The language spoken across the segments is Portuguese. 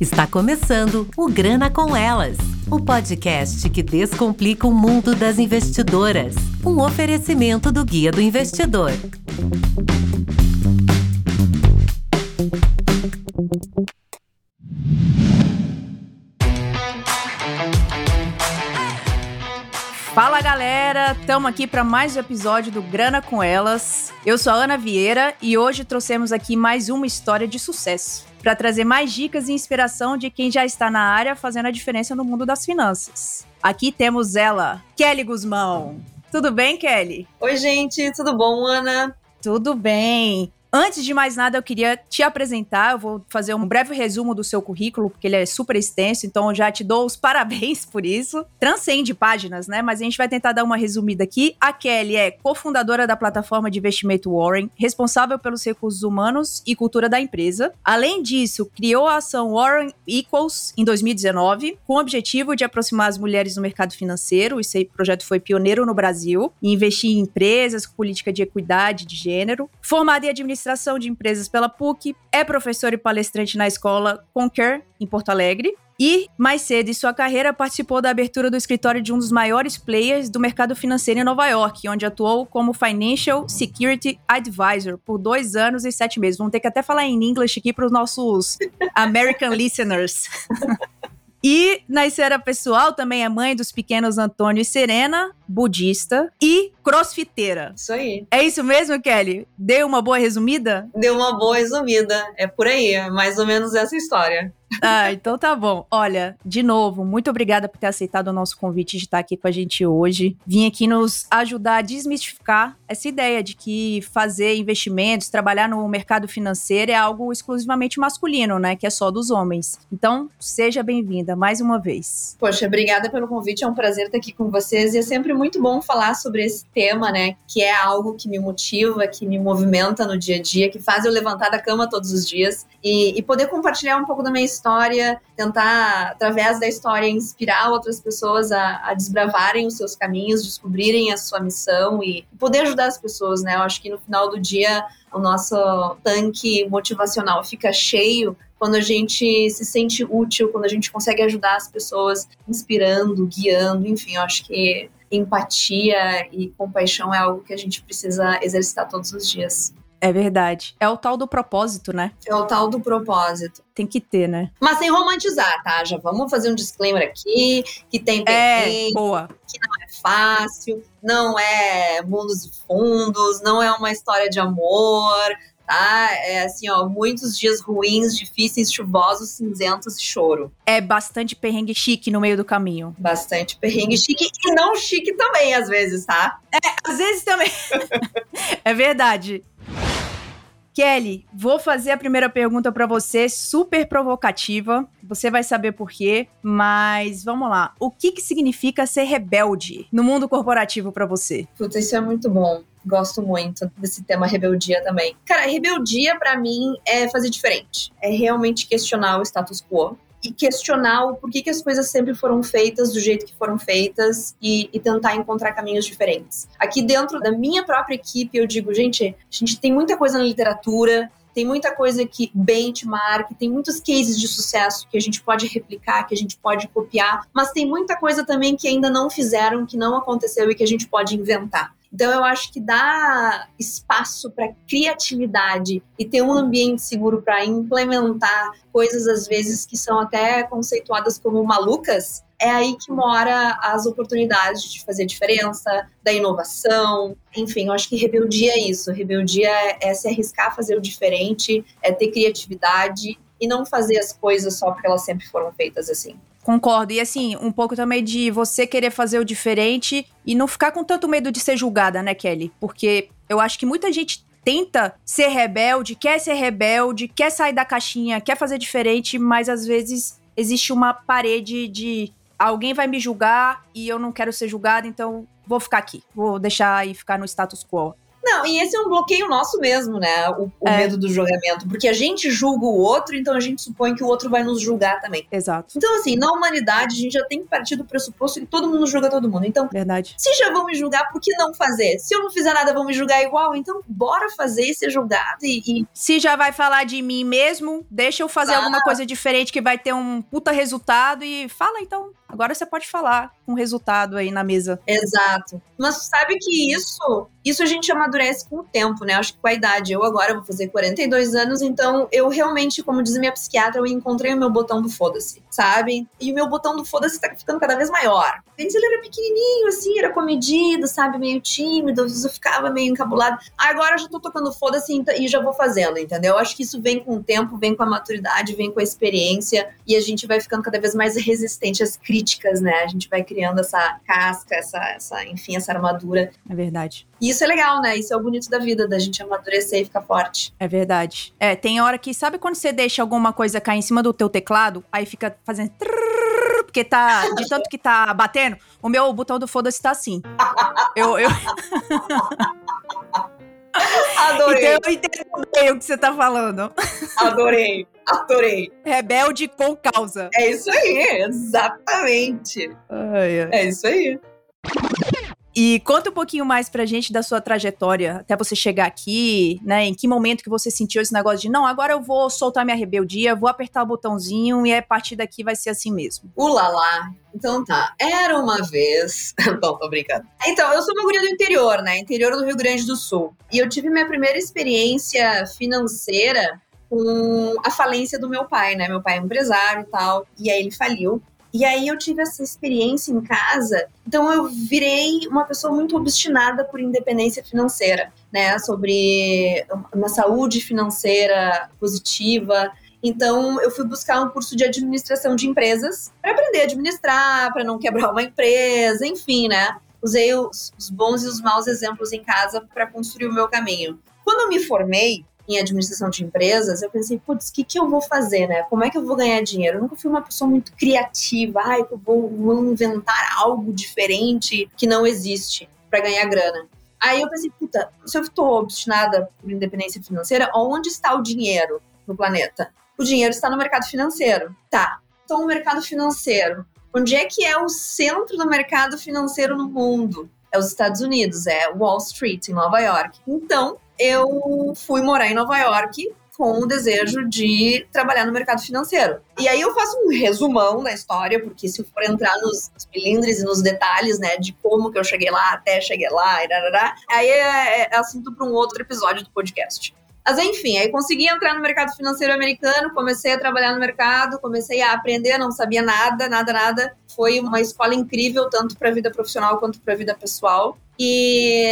Está começando o Grana com Elas, o podcast que descomplica o mundo das investidoras. Um oferecimento do Guia do Investidor. Fala galera, estamos aqui para mais um episódio do Grana com Elas. Eu sou a Ana Vieira e hoje trouxemos aqui mais uma história de sucesso para trazer mais dicas e inspiração de quem já está na área fazendo a diferença no mundo das finanças. Aqui temos ela, Kelly Guzmão. Tudo bem, Kelly? Oi, gente, tudo bom, Ana? Tudo bem. Antes de mais nada, eu queria te apresentar. Eu vou fazer um breve resumo do seu currículo, porque ele é super extenso, então eu já te dou os parabéns por isso. Transcende páginas, né? Mas a gente vai tentar dar uma resumida aqui. A Kelly é cofundadora da plataforma de investimento Warren, responsável pelos recursos humanos e cultura da empresa. Além disso, criou a ação Warren Equals em 2019, com o objetivo de aproximar as mulheres no mercado financeiro. Esse projeto foi pioneiro no Brasil e investir em empresas com política de equidade de gênero. Formada em administração Administração de Empresas pela PUC, é professor e palestrante na escola Conquer, em Porto Alegre. E, mais cedo em sua carreira, participou da abertura do escritório de um dos maiores players do mercado financeiro em Nova York, onde atuou como Financial Security Advisor por dois anos e sete meses. Vamos ter que até falar em inglês aqui para os nossos American listeners. E na esfera pessoal também é mãe dos pequenos Antônio e Serena, budista e crossfiteira. Isso aí. É isso mesmo, Kelly? Deu uma boa resumida? Deu uma boa resumida. É por aí, é mais ou menos essa história. Ah, então tá bom. Olha, de novo, muito obrigada por ter aceitado o nosso convite de estar aqui com a gente hoje. Vim aqui nos ajudar a desmistificar essa ideia de que fazer investimentos, trabalhar no mercado financeiro é algo exclusivamente masculino, né? Que é só dos homens. Então, seja bem-vinda mais uma vez. Poxa, obrigada pelo convite. É um prazer estar aqui com vocês e é sempre muito bom falar sobre esse tema, né? Que é algo que me motiva, que me movimenta no dia a dia, que faz eu levantar da cama todos os dias e, e poder compartilhar um pouco da minha história, tentar, através da história, inspirar outras pessoas a, a desbravarem os seus caminhos, descobrirem a sua missão e poder ajudar as pessoas, né? Eu acho que no final do dia o nosso tanque motivacional fica cheio quando a gente se sente útil, quando a gente consegue ajudar as pessoas, inspirando, guiando, enfim, eu acho que empatia e compaixão é algo que a gente precisa exercitar todos os dias. É verdade. É o tal do propósito, né? É o tal do propósito. Tem que ter, né? Mas sem romantizar, tá? Já vamos fazer um disclaimer aqui, que tem é, boa. que não é fácil, não é mundos e fundos, não é uma história de amor, tá? É assim, ó, muitos dias ruins, difíceis, chuvosos, cinzentos e choro. É bastante perrengue chique no meio do caminho. Bastante perrengue chique e não chique também, às vezes, tá? É, às vezes também. é verdade. Kelly, vou fazer a primeira pergunta para você, super provocativa. Você vai saber por quê, mas vamos lá. O que, que significa ser rebelde no mundo corporativo para você? Puta, isso é muito bom. Gosto muito desse tema rebeldia também. Cara, rebeldia para mim é fazer diferente. É realmente questionar o status quo e questionar o porquê que as coisas sempre foram feitas do jeito que foram feitas e, e, tentar encontrar caminhos diferentes. Aqui dentro da minha própria equipe, eu digo, gente, a gente tem muita coisa na literatura, tem muita coisa que benchmark, tem muitos cases de sucesso que a gente pode replicar, que a gente pode copiar, mas tem muita coisa também que ainda não fizeram, que não aconteceu e que a gente pode inventar. Então eu acho que dá espaço para criatividade e ter um ambiente seguro para implementar coisas às vezes que são até conceituadas como malucas, é aí que mora as oportunidades de fazer diferença, da inovação. Enfim, eu acho que rebeldia é isso. Rebeldia é se arriscar a fazer o diferente, é ter criatividade e não fazer as coisas só porque elas sempre foram feitas assim. Concordo. E assim, um pouco também de você querer fazer o diferente e não ficar com tanto medo de ser julgada, né, Kelly? Porque eu acho que muita gente tenta ser rebelde, quer ser rebelde, quer sair da caixinha, quer fazer diferente, mas às vezes existe uma parede de alguém vai me julgar e eu não quero ser julgada, então vou ficar aqui, vou deixar e ficar no status quo. Não, e esse é um bloqueio nosso mesmo, né? O, o é. medo do julgamento. Porque a gente julga o outro, então a gente supõe que o outro vai nos julgar também. Exato. Então, assim, na humanidade, a gente já tem que partir do pressuposto que todo mundo julga todo mundo. Então, Verdade. se já vão me julgar, por que não fazer? Se eu não fizer nada, vão me julgar igual. Então, bora fazer e ser julgado. E, e... Se já vai falar de mim mesmo, deixa eu fazer ah. alguma coisa diferente que vai ter um puta resultado e fala então. Agora você pode falar com o resultado aí na mesa. Exato. Mas sabe que isso, isso a gente amadurece com o tempo, né? Acho que com a idade. Eu agora vou fazer 42 anos, então eu realmente, como diz minha psiquiatra, eu encontrei o meu botão do foda-se, sabe? E o meu botão do foda-se tá ficando cada vez maior. Antes ele era pequenininho, assim, era comedido, sabe? Meio tímido, às vezes eu ficava meio encabulado. Agora eu já tô tocando foda-se e já vou fazendo, entendeu? Acho que isso vem com o tempo, vem com a maturidade, vem com a experiência e a gente vai ficando cada vez mais resistente às críticas críticas, né? A gente vai criando essa casca, essa, essa, enfim, essa armadura. É verdade. E isso é legal, né? Isso é o bonito da vida, da gente amadurecer e ficar forte. É verdade. É, tem hora que, sabe quando você deixa alguma coisa cair em cima do teu teclado, aí fica fazendo porque tá, de tanto que tá batendo, o meu botão do foda-se tá assim. eu, eu... Adorei. Então eu entendo bem o que você tá falando. Adorei, adorei. Rebelde com causa. É isso aí, exatamente. Ai, ai. É isso aí. E conta um pouquinho mais pra gente da sua trajetória até você chegar aqui, né? Em que momento que você sentiu esse negócio de não, agora eu vou soltar minha rebeldia, vou apertar o botãozinho e a partir daqui vai ser assim mesmo. Ulala. Então tá, era uma vez. Bom, tô brincando. Então, eu sou uma guria do interior, né? Interior do Rio Grande do Sul. E eu tive minha primeira experiência financeira com a falência do meu pai, né? Meu pai é empresário e tal. E aí ele faliu. E aí eu tive essa experiência em casa, então eu virei uma pessoa muito obstinada por independência financeira, né? Sobre uma saúde financeira positiva. Então eu fui buscar um curso de administração de empresas para aprender a administrar, para não quebrar uma empresa, enfim, né? Usei os, bons e os maus exemplos em casa para construir o meu caminho. Quando eu me formei, em administração de empresas, eu pensei, putz, o que, que eu vou fazer, né? Como é que eu vou ganhar dinheiro? Eu nunca fui uma pessoa muito criativa, ai, eu vou, vou inventar algo diferente que não existe para ganhar grana. Aí eu pensei, puta, se eu estou obstinada por independência financeira, onde está o dinheiro no planeta? O dinheiro está no mercado financeiro. Tá. Então, o mercado financeiro. Onde é que é o centro do mercado financeiro no mundo? É os Estados Unidos, é Wall Street, em Nova York. Então, eu fui morar em Nova York com o desejo de trabalhar no mercado financeiro. E aí eu faço um resumão da história, porque se for entrar nos milindres e nos detalhes, né, de como que eu cheguei lá, até cheguei lá, darará, aí é, é assunto para um outro episódio do podcast. Mas enfim, aí consegui entrar no mercado financeiro americano, comecei a trabalhar no mercado, comecei a aprender, não sabia nada, nada, nada. Foi uma escola incrível, tanto para a vida profissional quanto para a vida pessoal. E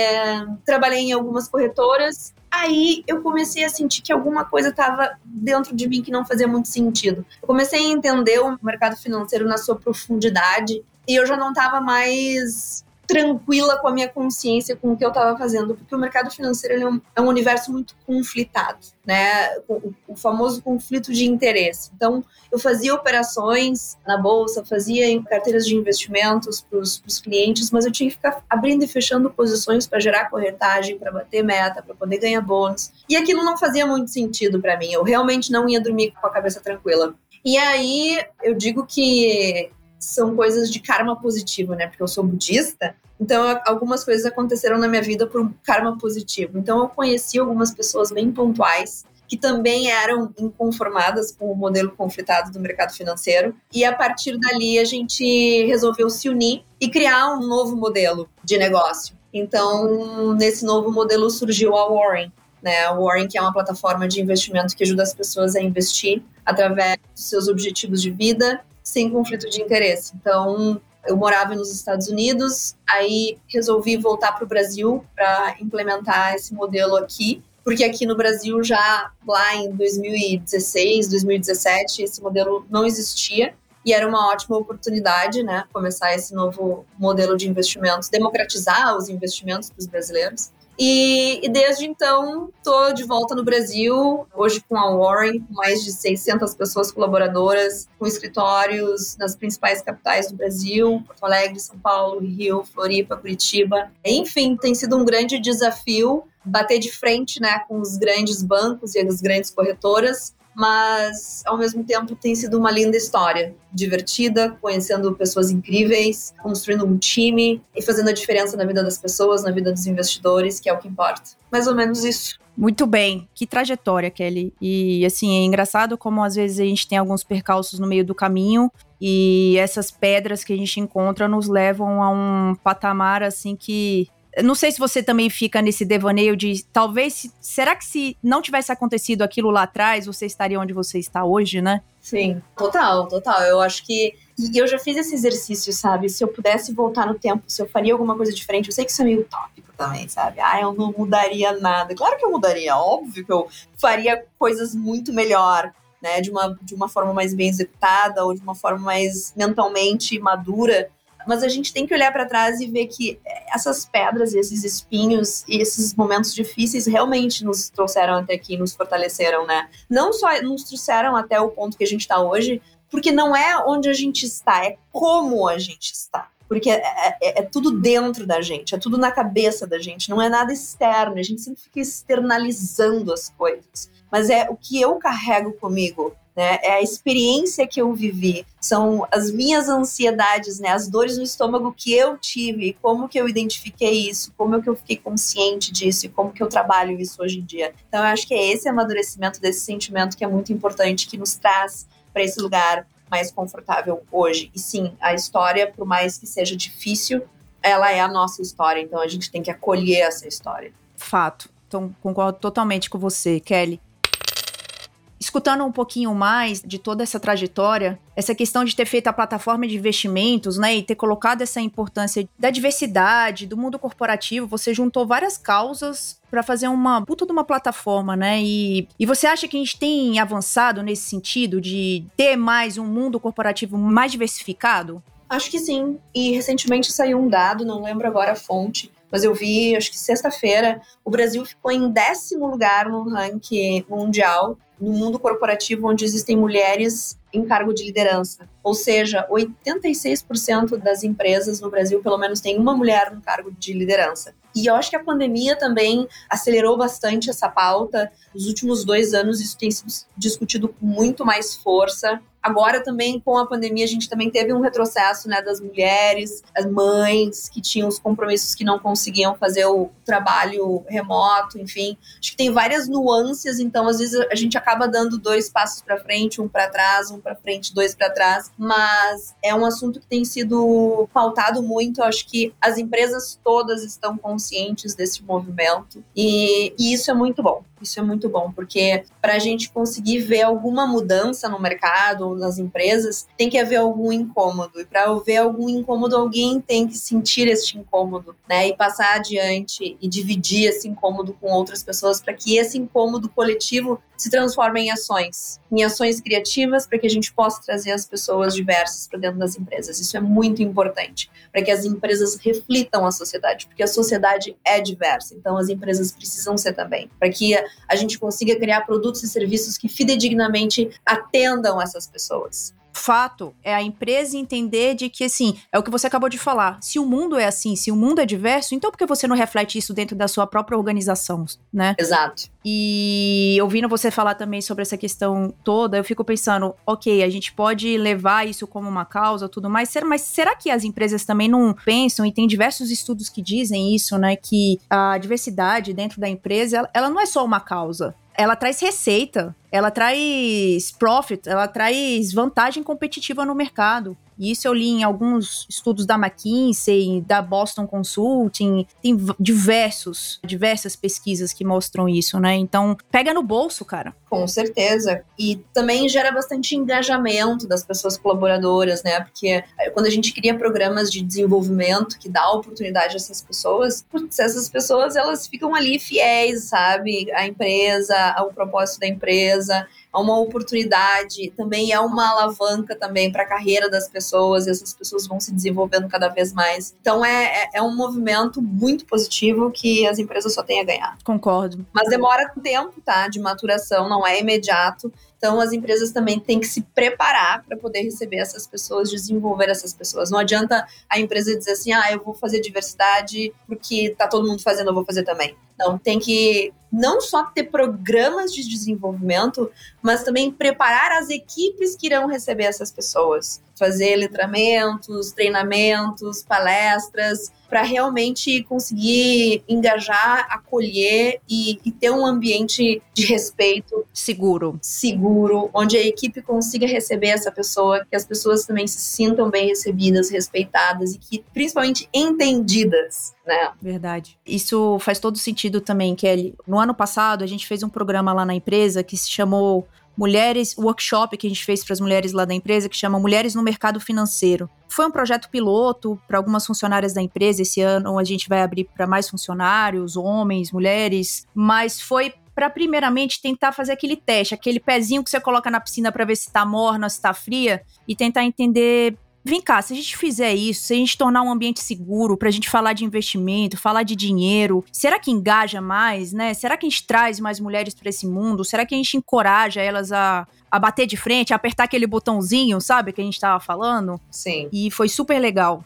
trabalhei em algumas corretoras. Aí eu comecei a sentir que alguma coisa estava dentro de mim que não fazia muito sentido. Eu comecei a entender o mercado financeiro na sua profundidade e eu já não estava mais tranquila com a minha consciência com o que eu estava fazendo, porque o mercado financeiro é um, é, um, universo muito conflitado, né? O, o, famoso conflito de interesse. Então, eu fazia operações na bolsa, fazia em carteiras de investimentos para os clientes, mas eu tinha que ficar abrindo e fechando posições para gerar corretagem, para bater meta, para poder ganhar bônus. E aquilo não fazia muito sentido para mim. Eu realmente não ia dormir com a cabeça tranquila. E aí, eu digo que são coisas de karma positivo, né? Porque eu sou budista, então algumas coisas aconteceram na minha vida por um karma positivo. Então eu conheci algumas pessoas bem pontuais que também eram inconformadas com o modelo conflitado do mercado financeiro. E a partir dali a gente resolveu se unir e criar um novo modelo de negócio. Então, nesse novo modelo surgiu a Warren, né? A Warren, que é uma plataforma de investimento que ajuda as pessoas a investir através dos seus objetivos de vida sem conflito de interesse. Então, eu morava nos Estados Unidos, aí resolvi voltar para o Brasil para implementar esse modelo aqui, porque aqui no Brasil já lá em 2016, 2017 esse modelo não existia e era uma ótima oportunidade, né, começar esse novo modelo de investimentos, democratizar os investimentos para os brasileiros. E, e, desde então, estou de volta no Brasil, hoje com a Warren, com mais de 600 pessoas colaboradoras, com escritórios nas principais capitais do Brasil, Porto Alegre, São Paulo, Rio, Floripa, Curitiba. Enfim, tem sido um grande desafio bater de frente né, com os grandes bancos e as grandes corretoras mas ao mesmo tempo tem sido uma linda história, divertida, conhecendo pessoas incríveis, construindo um time e fazendo a diferença na vida das pessoas, na vida dos investidores, que é o que importa. Mais ou menos isso. Muito bem, que trajetória, Kelly. E assim, é engraçado como às vezes a gente tem alguns percalços no meio do caminho e essas pedras que a gente encontra nos levam a um patamar assim que não sei se você também fica nesse devaneio de talvez. Será que se não tivesse acontecido aquilo lá atrás, você estaria onde você está hoje, né? Sim, total, total. Eu acho que. E eu já fiz esse exercício, sabe? Se eu pudesse voltar no tempo, se eu faria alguma coisa diferente, eu sei que isso é meio tópico também, sabe? Ah, eu não mudaria nada. Claro que eu mudaria, óbvio que eu faria coisas muito melhor. Né, de, uma, de uma forma mais bem executada ou de uma forma mais mentalmente madura, mas a gente tem que olhar para trás e ver que essas pedras, esses espinhos e esses momentos difíceis realmente nos trouxeram até aqui, nos fortaleceram, né? Não só nos trouxeram até o ponto que a gente está hoje, porque não é onde a gente está, é como a gente está. Porque é, é, é, tudo dentro da gente, é tudo na cabeça da gente, não é nada externo. A gente sempre fica externalizando as coisas. Mas é o que eu carrego comigo né? É a experiência que eu vivi, são as minhas ansiedades, né? As dores no estômago que eu tive, como que eu identifiquei isso, como é que eu fiquei consciente disso e como que eu trabalho isso hoje em dia. Então eu acho que é esse amadurecimento desse sentimento que é muito importante, que nos traz para esse lugar mais confortável hoje. E sim, a história, por mais que seja difícil, ela é a nossa história, então a gente tem que acolher essa história. Fato. Então, concordo totalmente com você, Kelly escutando um pouquinho mais de toda essa trajetória, essa questão de ter feito a plataforma de investimentos, né, e ter colocado essa importância da diversidade, do mundo corporativo, você juntou várias causas para fazer uma puta de uma plataforma, né? E, e você acha que a gente tem avançado nesse sentido de ter mais um mundo corporativo mais diversificado? Acho que sim. E recentemente saiu um dado, não lembro agora a fonte, mas eu vi, acho que sexta-feira, o Brasil ficou em décimo lugar no ranking mundial no mundo corporativo onde existem mulheres em cargo de liderança. Ou seja, 86% das empresas no Brasil, pelo menos, tem uma mulher no cargo de liderança. E eu acho que a pandemia também acelerou bastante essa pauta. Nos últimos dois anos, isso tem sido discutido com muito mais força. Agora também com a pandemia a gente também teve um retrocesso, né, das mulheres, as mães que tinham os compromissos que não conseguiam fazer o trabalho remoto, enfim. Acho que tem várias nuances, então às vezes a gente acaba dando dois passos para frente, um para trás, um para frente, dois para trás, mas é um assunto que tem sido pautado muito, acho que as empresas todas estão conscientes desse movimento e, e isso é muito bom. Isso é muito bom, porque para a gente conseguir ver alguma mudança no mercado, nas empresas, tem que haver algum incômodo. E para haver algum incômodo, alguém tem que sentir este incômodo, né? E passar adiante e dividir esse incômodo com outras pessoas para que esse incômodo coletivo se transforme em ações, em ações criativas para que a gente possa trazer as pessoas diversas para dentro das empresas. Isso é muito importante para que as empresas reflitam a sociedade, porque a sociedade é diversa. Então as empresas precisam ser também, para que a gente consiga criar produtos e serviços que fidedignamente atendam essas pessoas fato é a empresa entender de que, assim, é o que você acabou de falar. Se o mundo é assim, se o mundo é diverso, então por que você não reflete isso dentro da sua própria organização, né? Exato. E ouvindo você falar também sobre essa questão toda, eu fico pensando, ok, a gente pode levar isso como uma causa, tudo mais, mas será que as empresas também não pensam, e tem diversos estudos que dizem isso, né, que a diversidade dentro da empresa, ela, ela não é só uma causa, ela traz receita, ela traz profit, ela traz vantagem competitiva no mercado. E isso eu li em alguns estudos da McKinsey, da Boston Consulting, tem diversos, diversas pesquisas que mostram isso, né? Então, pega no bolso, cara. Com certeza. E também gera bastante engajamento das pessoas colaboradoras, né? Porque eh, quando a gente cria programas de desenvolvimento que dá oportunidade a essas pessoas, essas pessoas elas ficam ali fiéis, sabe? À empresa, ao propósito da empresa é uma oportunidade, também é uma alavanca também para a carreira das pessoas, e essas pessoas vão se desenvolvendo cada vez mais. Então é, é, é, um movimento muito positivo que as empresas só têm a ganhar. Concordo. Mas demora tempo, tá? De maturação, não é imediato. Então, as empresas também têm que se preparar para poder receber essas pessoas, desenvolver essas pessoas. Não adianta a empresa dizer assim, ah, eu vou fazer diversidade porque tá todo mundo fazendo, eu vou fazer também. Não, tem que não só ter programas de desenvolvimento, mas também preparar as equipes que irão receber essas pessoas. Fazer letramentos, treinamentos, palestras, para realmente conseguir engajar, acolher e, e, ter um ambiente de respeito seguro. Seguro, onde a equipe consiga receber essa pessoa, que as pessoas também se sintam bem recebidas, respeitadas e que principalmente entendidas. Né? Verdade. Isso faz todo sentido também, Kelly. No ano passado, a gente fez um programa lá na empresa que se chamou mulheres, workshop que a gente fez para as mulheres lá da empresa, que chama Mulheres no Mercado Financeiro. Foi um projeto piloto para algumas funcionárias da empresa. Esse ano a gente vai abrir para mais funcionários, homens, mulheres, mas foi para primeiramente tentar fazer aquele teste, aquele pezinho que você coloca na piscina para ver se está morna, se está fria e tentar entender Vem cá, se a gente fizer isso, se a gente tornar um ambiente seguro para a gente falar de investimento, falar de dinheiro, será que engaja mais, né? Será que a gente traz mais mulheres para esse mundo? Será que a gente encoraja elas a, a bater de frente, a apertar aquele botãozinho, sabe, que a gente estava falando? Sim. E foi super legal.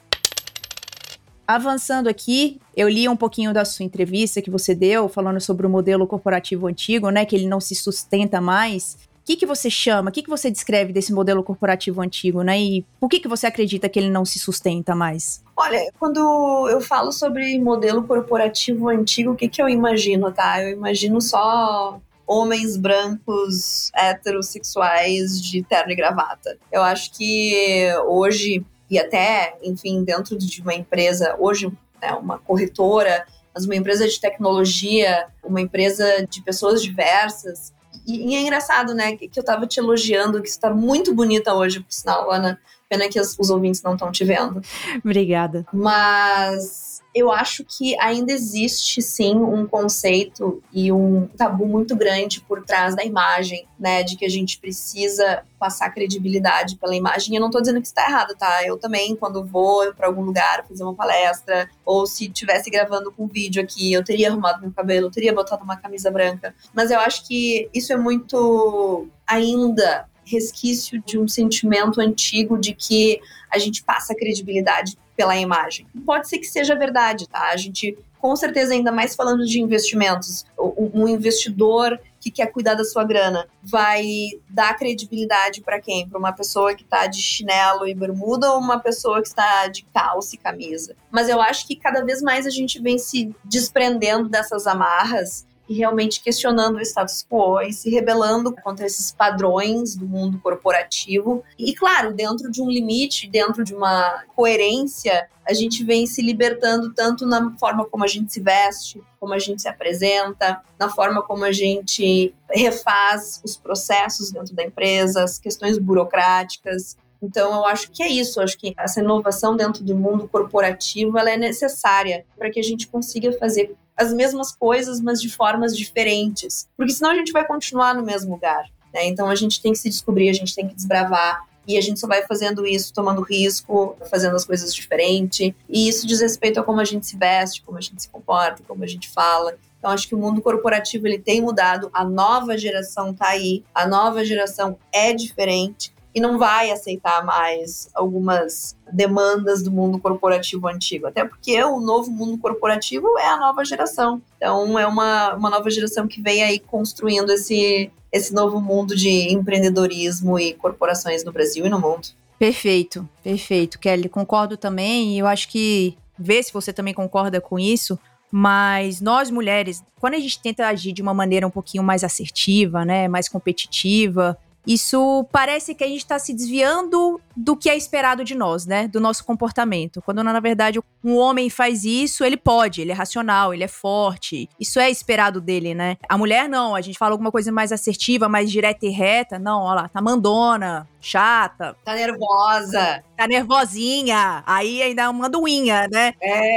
Avançando aqui, eu li um pouquinho da sua entrevista que você deu, falando sobre o modelo corporativo antigo, né? Que ele não se sustenta mais que, que você chama, o que, que você descreve desse modelo corporativo antigo, né? E por que, que você acredita que ele não se sustenta mais? Olha, quando eu falo sobre modelo corporativo antigo, o que, que eu imagino, tá? Eu imagino só homens brancos heterossexuais de terno e gravata. Eu acho que hoje, e até, enfim, dentro de uma empresa, hoje, né, uma corretora, mas uma empresa de tecnologia, uma empresa de pessoas diversas, e, e, é engraçado, né, que, que eu tava te elogiando, que você tá muito bonita hoje, por sinal, Ana. Pena que os, os ouvintes não estão te vendo. Obrigada. Mas eu acho que ainda existe sim um conceito e um tabu muito grande por trás da imagem, né? De que a gente precisa passar credibilidade pela imagem. Eu não tô dizendo que está errado, tá? Eu também, quando vou para algum lugar fazer uma palestra, ou se tivesse gravando com vídeo aqui, eu teria arrumado meu cabelo, eu teria botado uma camisa branca. Mas eu acho que isso é muito ainda resquício de um sentimento antigo de que a gente passa credibilidade pela imagem. Pode ser que seja verdade, tá? A gente, com certeza, ainda mais falando de investimentos, um investidor que quer cuidar da sua grana vai dar credibilidade para quem? Para uma pessoa que está de chinelo e bermuda ou uma pessoa que está de calça e camisa? Mas eu acho que cada vez mais a gente vem se desprendendo dessas amarras e realmente questionando o status quo e se rebelando contra esses padrões do mundo corporativo. E, claro, dentro de um limite, dentro de uma coerência, a gente vem se libertando tanto na forma como a gente se veste, como a gente se apresenta, na forma como a gente refaz os processos dentro da empresa, as questões burocráticas. Então, eu acho que é isso. Eu acho que essa inovação dentro do mundo corporativo ela é necessária para que a gente consiga fazer as mesmas coisas, mas de formas diferentes. Porque senão a gente vai continuar no mesmo lugar. Né? Então a gente tem que se descobrir, a gente tem que desbravar. E a gente só vai fazendo isso, tomando risco, fazendo as coisas diferente. E isso diz respeito a como a gente se veste, como a gente se comporta, como a gente fala. Então acho que o mundo corporativo ele tem mudado, a nova geração está aí, a nova geração é diferente e não vai aceitar mais algumas demandas do mundo corporativo antigo. Até porque o novo mundo corporativo é a nova geração. Então, é uma, uma nova geração que vem aí construindo esse, esse novo mundo de empreendedorismo e corporações no Brasil e no mundo. Perfeito, perfeito, Kelly. Concordo também. E eu acho que, vê se você também concorda com isso, mas nós mulheres, quando a gente tenta agir de uma maneira um pouquinho mais assertiva, né, mais competitiva, isso parece que a gente está se desviando do que é esperado de nós, né? Do nosso comportamento. Quando na verdade um homem faz isso, ele pode, ele é racional, ele é forte. Isso é esperado dele, né? A mulher não, a gente fala alguma coisa mais assertiva, mais direta e reta. Não, olha lá, tá mandona, chata. Tá nervosa. Tá nervosinha. Aí ainda é uma doinha, né? É.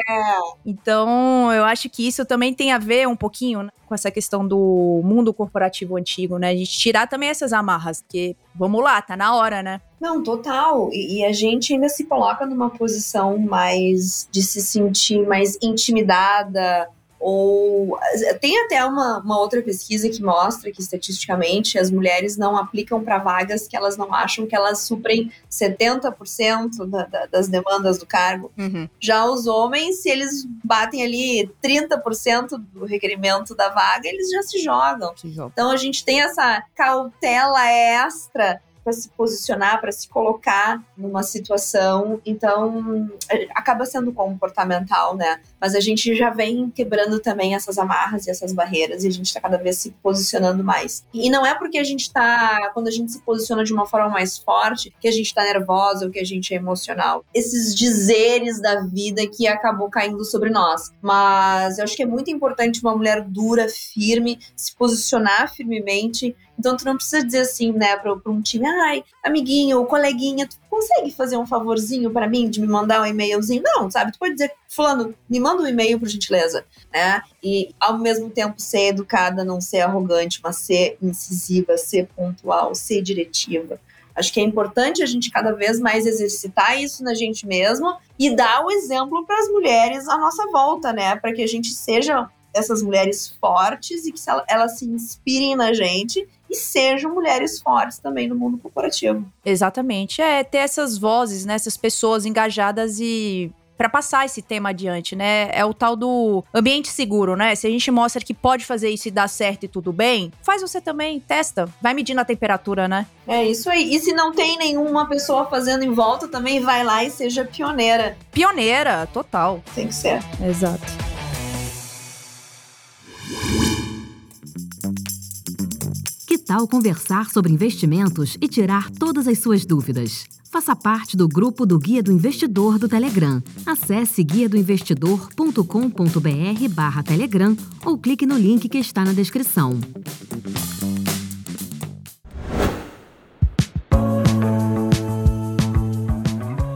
Então, eu acho que isso também tem a ver um pouquinho né, com essa questão do mundo corporativo antigo, né? A gente tirar também essas amarras, porque vamos lá, tá na hora, né? Não, total. E, e, a gente ainda se coloca numa posição mais de se sentir mais intimidada. Ou tem até uma, uma outra pesquisa que mostra que estatisticamente as mulheres não aplicam para vagas que elas não acham que elas suprem 70% da, da, das demandas do cargo. Uhum. Já os homens, se eles batem ali 30% do requerimento da vaga, eles já se jogam. Se joga. Então a gente tem essa cautela extra para se posicionar, para se colocar numa situação. Então, é, acaba sendo comportamental, né? Mas a gente já vem quebrando também essas amarras e essas barreiras e a gente está cada vez se posicionando mais. E não é porque a gente está, quando a gente se posiciona de uma forma mais forte, que a gente está nervosa ou que a gente é emocional. Esses dizeres da vida que acabou caindo sobre nós. Mas eu acho que é muito importante uma mulher dura, firme, se posicionar firmemente então tu não precisa dizer assim, né, para um time, ai, amiguinho ou coleguinha, tu consegue fazer um favorzinho para mim de me mandar um e-mailzinho? Não, sabe? Tu pode dizer, fulano, me manda um e-mail por gentileza, né? E ao mesmo tempo ser educada, não ser arrogante, mas ser incisiva, ser pontual, ser diretiva. Acho que é importante a gente cada vez mais exercitar isso na gente mesmo e dar o exemplo para as mulheres à nossa volta, né? Para que a gente seja essas mulheres fortes e que elas se inspirem na gente e sejam mulheres fortes também no mundo corporativo. Exatamente. É ter essas vozes, né, essas pessoas engajadas e para passar esse tema adiante, né? É o tal do ambiente seguro, né? Se a gente mostra que pode fazer isso e dar certo e tudo bem, faz você também, testa, vai medindo a temperatura, né? É isso aí. E se não tem nenhuma pessoa fazendo em volta, também vai lá e seja pioneira. Pioneira, total. Tem que ser. Exato. Tal conversar sobre investimentos e tirar todas as suas dúvidas? Faça parte do grupo do Guia do Investidor do Telegram. Acesse guiadoinvestidor.com.br barra Telegram ou clique no link que está na descrição.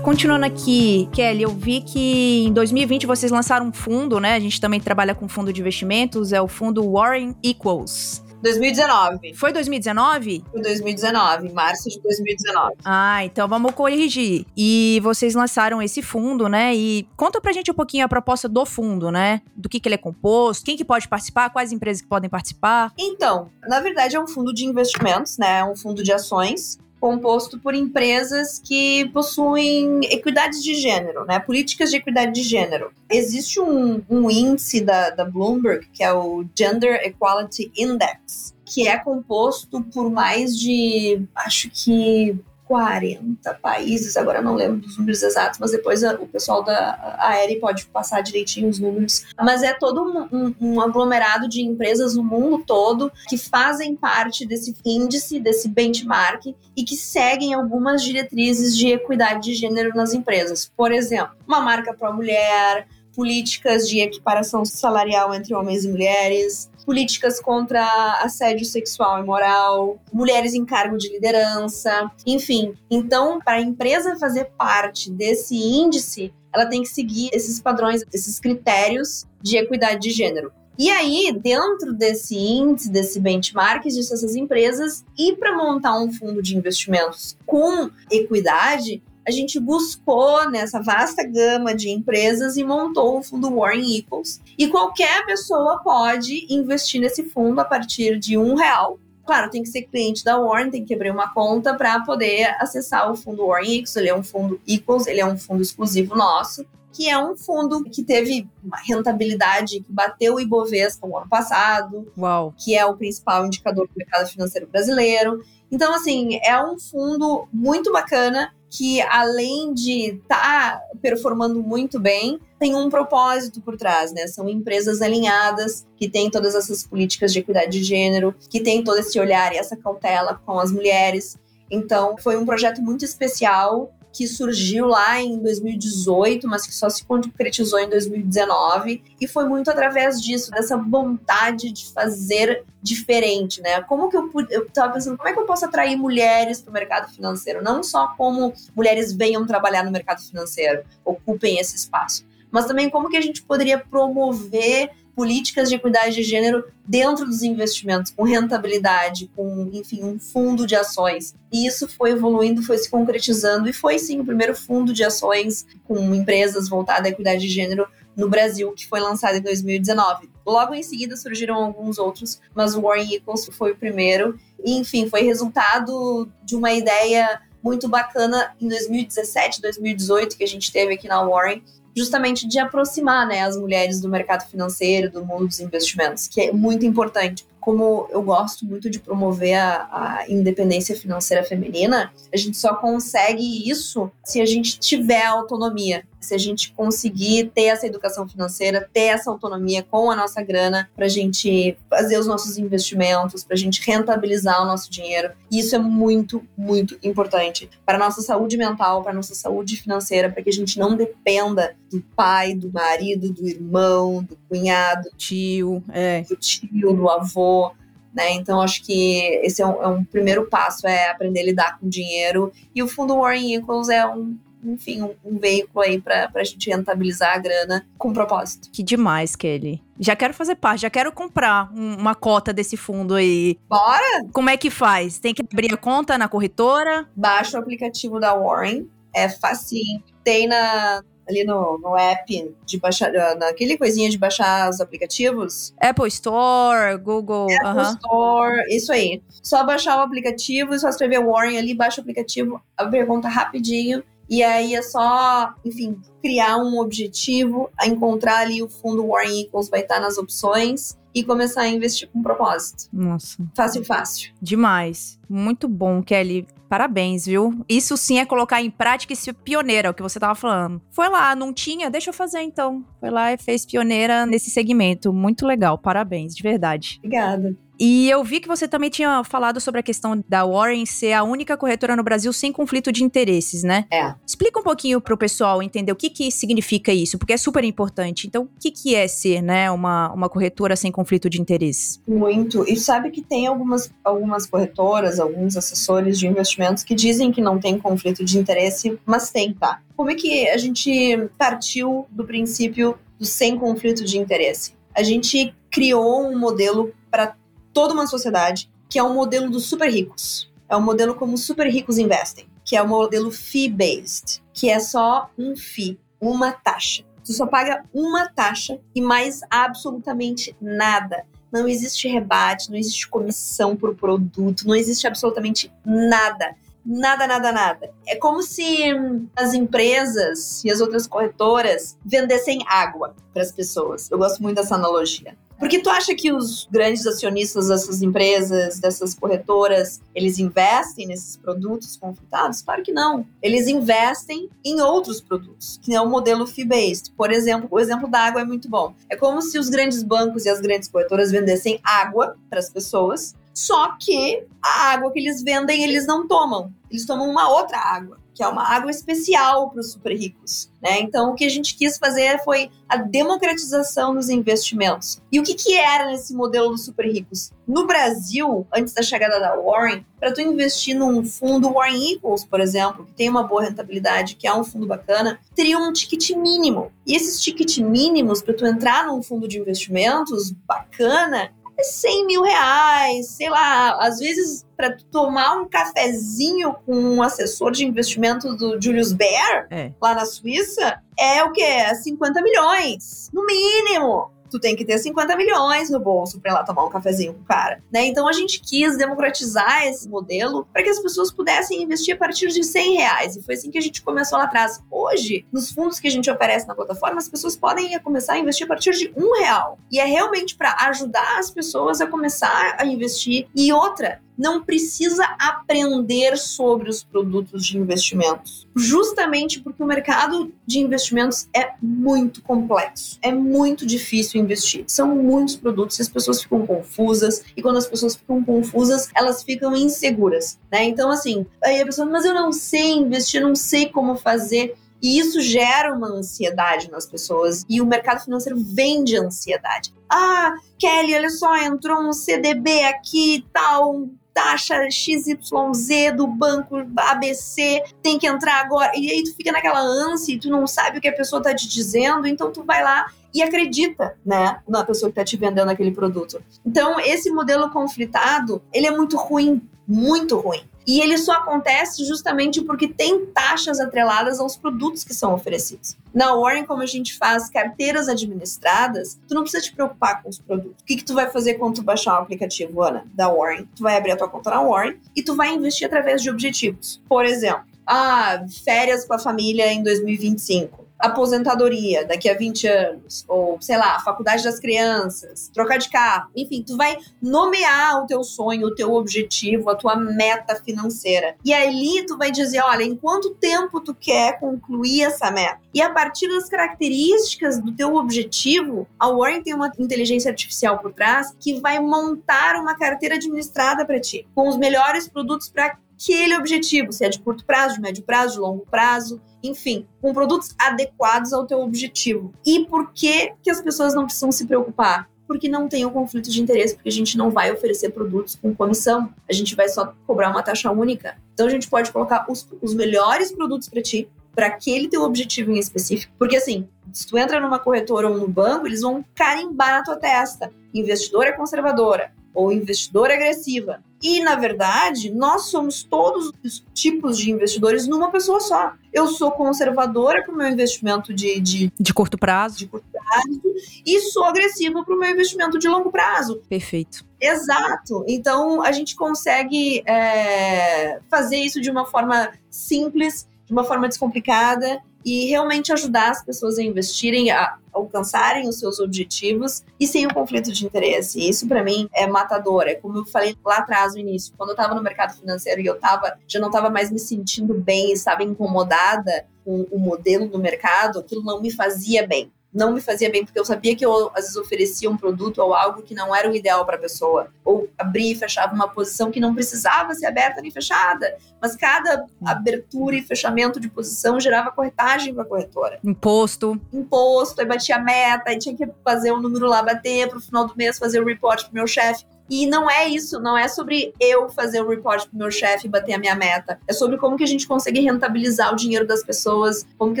Continuando aqui, Kelly, eu vi que em 2020 vocês lançaram um fundo, né? A gente também trabalha com fundo de investimentos, é o fundo Warren Equals. 2019. Foi 2019? Foi 2019, março de 2019. Ah, então vamos corrigir. E vocês lançaram esse fundo, né? E conta pra gente um pouquinho a proposta do fundo, né? Do que, que ele é composto, quem que pode participar, quais empresas que podem participar. Então, na verdade é um fundo de investimentos, né? É um fundo de ações composto por empresas que possuem equidade de gênero, né? Políticas de equidade de gênero. Existe um, um índice da, da Bloomberg, que é o Gender Equality Index, que é composto por mais de, acho que 40 países, agora não lembro dos números exatos, mas depois o pessoal da Aérea pode passar direitinho os números. Mas é todo um, um, um, aglomerado de empresas no mundo todo que fazem parte desse índice, desse benchmark e que seguem algumas diretrizes de equidade de gênero nas empresas. Por exemplo, uma marca para mulher, políticas de equiparação salarial entre homens e mulheres, políticas contra assédio sexual e moral, mulheres em cargo de liderança, enfim. Então, para a empresa fazer parte desse índice, ela tem que seguir esses padrões, esses critérios de equidade de gênero. E aí, dentro desse índice, desse benchmark, existem essas empresas, e para montar um fundo de investimentos com equidade, a gente buscou nessa vasta gama de empresas e montou o fundo Warren Equals. E qualquer pessoa pode investir nesse fundo a partir de um real. Claro, tem que ser cliente da Warren, tem que abrir uma conta para poder acessar o fundo Warren Equals. Ele é um fundo Equals, ele é um fundo exclusivo nosso que é um fundo que teve uma rentabilidade que bateu o Ibovespa no ano passado, Uau. que é o principal indicador do mercado financeiro brasileiro. Então, assim, é um fundo muito bacana que além de estar tá performando muito bem, tem um propósito por trás, né? São empresas alinhadas que têm todas essas políticas de equidade de gênero, que têm todo esse olhar e essa cautela com as mulheres. Então, foi um projeto muito especial que surgiu lá em 2018, mas que só se concretizou em 2019, e foi muito através disso, dessa vontade de fazer diferente, né? Como que eu eu tava pensando, como é que eu posso atrair mulheres para o mercado financeiro? Não só como mulheres venham trabalhar no mercado financeiro, ocupem esse espaço, mas também como que a gente poderia promover políticas de equidade de gênero dentro dos investimentos, com rentabilidade, com, enfim, um fundo de ações. E isso foi evoluindo, foi se concretizando e foi sim o primeiro fundo de ações com empresas voltadas à equidade de gênero no Brasil, que foi lançado em 2019. Logo em seguida surgiram alguns outros, mas o Warren Eccles foi o primeiro. E, enfim, foi resultado de uma ideia muito bacana em 2017, 2018 que a gente teve aqui na Warren, justamente de aproximar né, as mulheres do mercado financeiro, do mundo dos investimentos, que é muito importante. Como eu gosto muito de promover a, a independência financeira feminina, a gente só consegue isso se a gente tiver autonomia se a gente conseguir ter essa educação financeira, ter essa autonomia com a nossa grana para a gente fazer os nossos investimentos, para a gente rentabilizar o nosso dinheiro. E isso é muito, muito importante para a nossa saúde mental, para a nossa saúde financeira, para que a gente não dependa do pai, do marido, do irmão, do cunhado, tio, é. do tio, do avô. Né? Então, acho que esse é um, é um, primeiro passo, é aprender a lidar com dinheiro. E o fundo Warren Equals é um enfim, um, um veículo aí para a gente rentabilizar a grana com propósito. Que demais, Kelly. Já quero fazer parte, já quero comprar um, uma cota desse fundo aí. Bora? Como é que faz? Tem que abrir a conta na corretora? Baixa o aplicativo da Warren, é facinho. Tem na, ali no, no app de baixar, naquele coisinha de baixar os aplicativos. Apple Store, Google. Apple uh -huh. Store, isso aí. Só baixar o aplicativo, só escrever Warren ali, baixa o aplicativo, a conta rapidinho e aí é só, enfim, criar um objetivo, encontrar ali o fundo Warren Equals vai estar nas opções e começar a investir com propósito. Nossa. Fácil, fácil. Demais. Muito bom, Kelly. Parabéns, viu? Isso sim é colocar em prática e ser pioneira, é o que você tava falando. Foi lá, não tinha? Deixa eu fazer então. Foi lá e fez pioneira nesse segmento. Muito legal. Parabéns, de verdade. Obrigada. E eu vi que você também tinha falado sobre a questão da Warren ser a única corretora no Brasil sem conflito de interesses, né? É. Explica um pouquinho pro pessoal entender o que que significa isso, porque é super importante. Então, o que que é ser, né, uma, uma corretora sem conflito de interesses? Muito. E sabe que tem algumas, algumas corretoras, alguns assessores de investimentos que dizem que não tem conflito de interesse, mas tem, tá? Como é que a gente partiu do princípio do sem conflito de interesse? A gente criou um modelo para toda uma sociedade, que é o um modelo dos super ricos. É o um modelo como os super ricos investem, que é o modelo fee-based, que é só um fee, uma taxa. Tu só paga uma taxa e mais absolutamente nada. Não existe rebate, não existe comissão por produto, não existe absolutamente nada. Nada, nada, nada. É como se as empresas e as outras corretoras vendessem água para as pessoas. Eu gosto muito dessa analogia. Porque tu acha que os grandes acionistas dessas empresas, dessas corretoras, eles investem nesses produtos conflitados? Claro que não. Eles investem em outros produtos, que é o modelo fee-based. Por exemplo, o exemplo da água é muito bom. É como se os grandes bancos e as grandes corretoras vendessem água para as pessoas, só que a água que eles vendem, eles não tomam. Eles tomam uma outra água que é uma água especial para os super ricos. Né? Então, o que a gente quis fazer foi a democratização dos investimentos. E o que, que era nesse modelo dos super ricos? No Brasil, antes da chegada da Warren, para tu investir num fundo Warren Equals, por exemplo, que tem uma boa rentabilidade, que é um fundo bacana, teria um ticket mínimo. E esses ticket mínimos, para tu entrar num fundo de investimentos bacana, 100 mil reais, sei lá, às vezes para tomar um cafezinho com um assessor de investimento do Julius Baer, é. lá na Suíça, é o quê? 50 milhões, no mínimo tu tem que ter 50 milhões no bolso para ir lá tomar um cafezinho com o cara, né? Então a gente quis democratizar esse modelo para que as pessoas pudessem investir a partir de 100 reais. E foi assim que a gente começou lá atrás. Hoje, nos fundos que a gente oferece na plataforma, as pessoas podem começar a investir a partir de um real. E é realmente para ajudar as pessoas a começar a investir. E outra, não precisa aprender sobre os produtos de investimentos. Justamente porque o mercado de investimentos é muito complexo, é muito difícil investir. São muitos produtos e as pessoas ficam confusas, e quando as pessoas ficam confusas, elas ficam inseguras, né? Então, assim, aí a pessoa, mas eu não sei investir, não sei como fazer. E isso gera uma ansiedade nas pessoas e o mercado financeiro vende ansiedade. Ah, Kelly, olha só, entrou um CDB aqui, tal, taxa XYZ do banco ABC tem que entrar agora. E aí tu fica naquela ânsia e tu não sabe o que a pessoa tá te dizendo, então tu vai lá e acredita, né, na pessoa que tá te vendendo aquele produto. Então, esse modelo conflitado, ele é muito ruim, muito ruim. E ele só acontece justamente porque tem taxas atreladas aos produtos que são oferecidos. Na Warren, como a gente faz carteiras administradas, tu não precisa te preocupar com os produtos. O que, que tu vai fazer quando tu baixar o aplicativo, Ana, da Warren? Tu vai abrir a tua conta na Warren e tu vai investir através de objetivos. Por exemplo, ah, férias com a família em 2025 aposentadoria daqui a 20 anos, ou sei lá, faculdade das crianças, trocar de carro, enfim, tu vai nomear o teu sonho, o teu objetivo, a tua meta financeira. E ali tu vai dizer, olha, em quanto tempo tu quer concluir essa meta? E a partir das características do teu objetivo, a Warren tem uma inteligência artificial por trás que vai montar uma carteira administrada para ti, com os melhores produtos para aquele objetivo, se é de curto prazo, de médio prazo, de longo prazo, enfim, com produtos adequados ao teu objetivo. E por que, que as pessoas não precisam se preocupar? Porque não tem o um conflito de interesse, porque a gente não vai oferecer produtos com comissão, a gente vai só cobrar uma taxa única. Então a gente pode colocar os, os melhores produtos para ti, para aquele teu objetivo em específico. Porque assim, se tu entra numa corretora ou no banco, eles vão carimbar na tua testa. Investidora conservadora, ou investidora agressiva. E, na verdade, nós somos todos os tipos de investidores numa pessoa só. Eu sou conservadora para o meu investimento de, de, de curto prazo. De curto prazo e sou agressiva para o meu investimento de longo prazo. Perfeito. Exato. Então, a gente consegue é, fazer isso de uma forma simples, de uma forma descomplicada e realmente ajudar as pessoas a investirem, a alcançarem os seus objetivos e sem o conflito de interesse. Isso para mim é matador. É como eu falei lá atrás no início, quando eu estava no mercado financeiro e eu tava, já não estava mais me sentindo bem, estava incomodada com o modelo do mercado, aquilo não me fazia bem não me fazia bem, porque eu sabia que eu, às vezes, oferecia um produto ou algo que não era o ideal para a pessoa. Ou abria e fechava uma posição que não precisava ser aberta nem fechada. Mas cada abertura e fechamento de posição gerava corretagem para a corretora. Imposto. Imposto, aí batia a meta, aí tinha que fazer o número lá bater para o final do mês fazer o report para o meu chefe. E não é isso, não é sobre eu fazer o report pro meu chefe e bater a minha meta. É sobre como que a gente consegue rentabilizar o dinheiro das pessoas, como que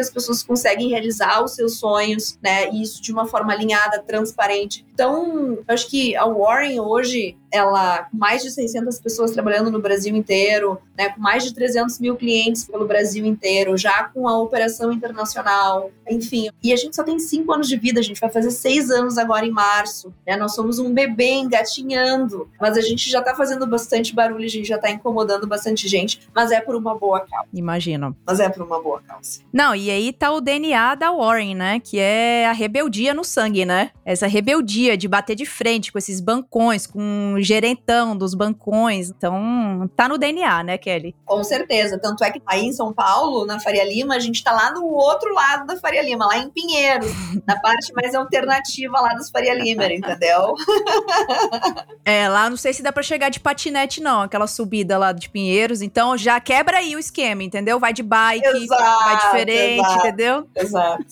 as pessoas conseguem realizar os seus sonhos, né? E isso de uma forma alinhada, transparente. Então, eu acho que a Warren hoje, ela, com mais de 600 pessoas trabalhando no Brasil inteiro, né, com mais de 300 mil clientes pelo Brasil inteiro, já com a operação internacional, enfim. E a gente só tem cinco anos de vida, a gente vai fazer seis anos agora em março, né? Nós somos um bebê engatinhando, mas a gente já tá fazendo bastante barulho, a gente já tá incomodando bastante gente, mas é por uma boa causa. Imagino. Mas é por uma boa causa. Não, e aí tá o DNA da Warren, né, que é a rebeldia no sangue, né? Essa rebeldia dia de bater de frente com esses bancões, com gerentão dos bancões. Então, tá no DNA, né, Kelly? Com certeza. Tanto é que aí em São Paulo, na Faria Lima, a gente tá lá no outro lado da Faria Lima, lá em Pinheiros, na parte mais alternativa lá dos Faria Lima, entendeu? é, lá não sei se dá pra chegar de patinete, não, aquela subida lá de Pinheiros. Então, já quebra aí o esquema, entendeu? Vai de bike, exato, vai diferente, exato, entendeu? Exato.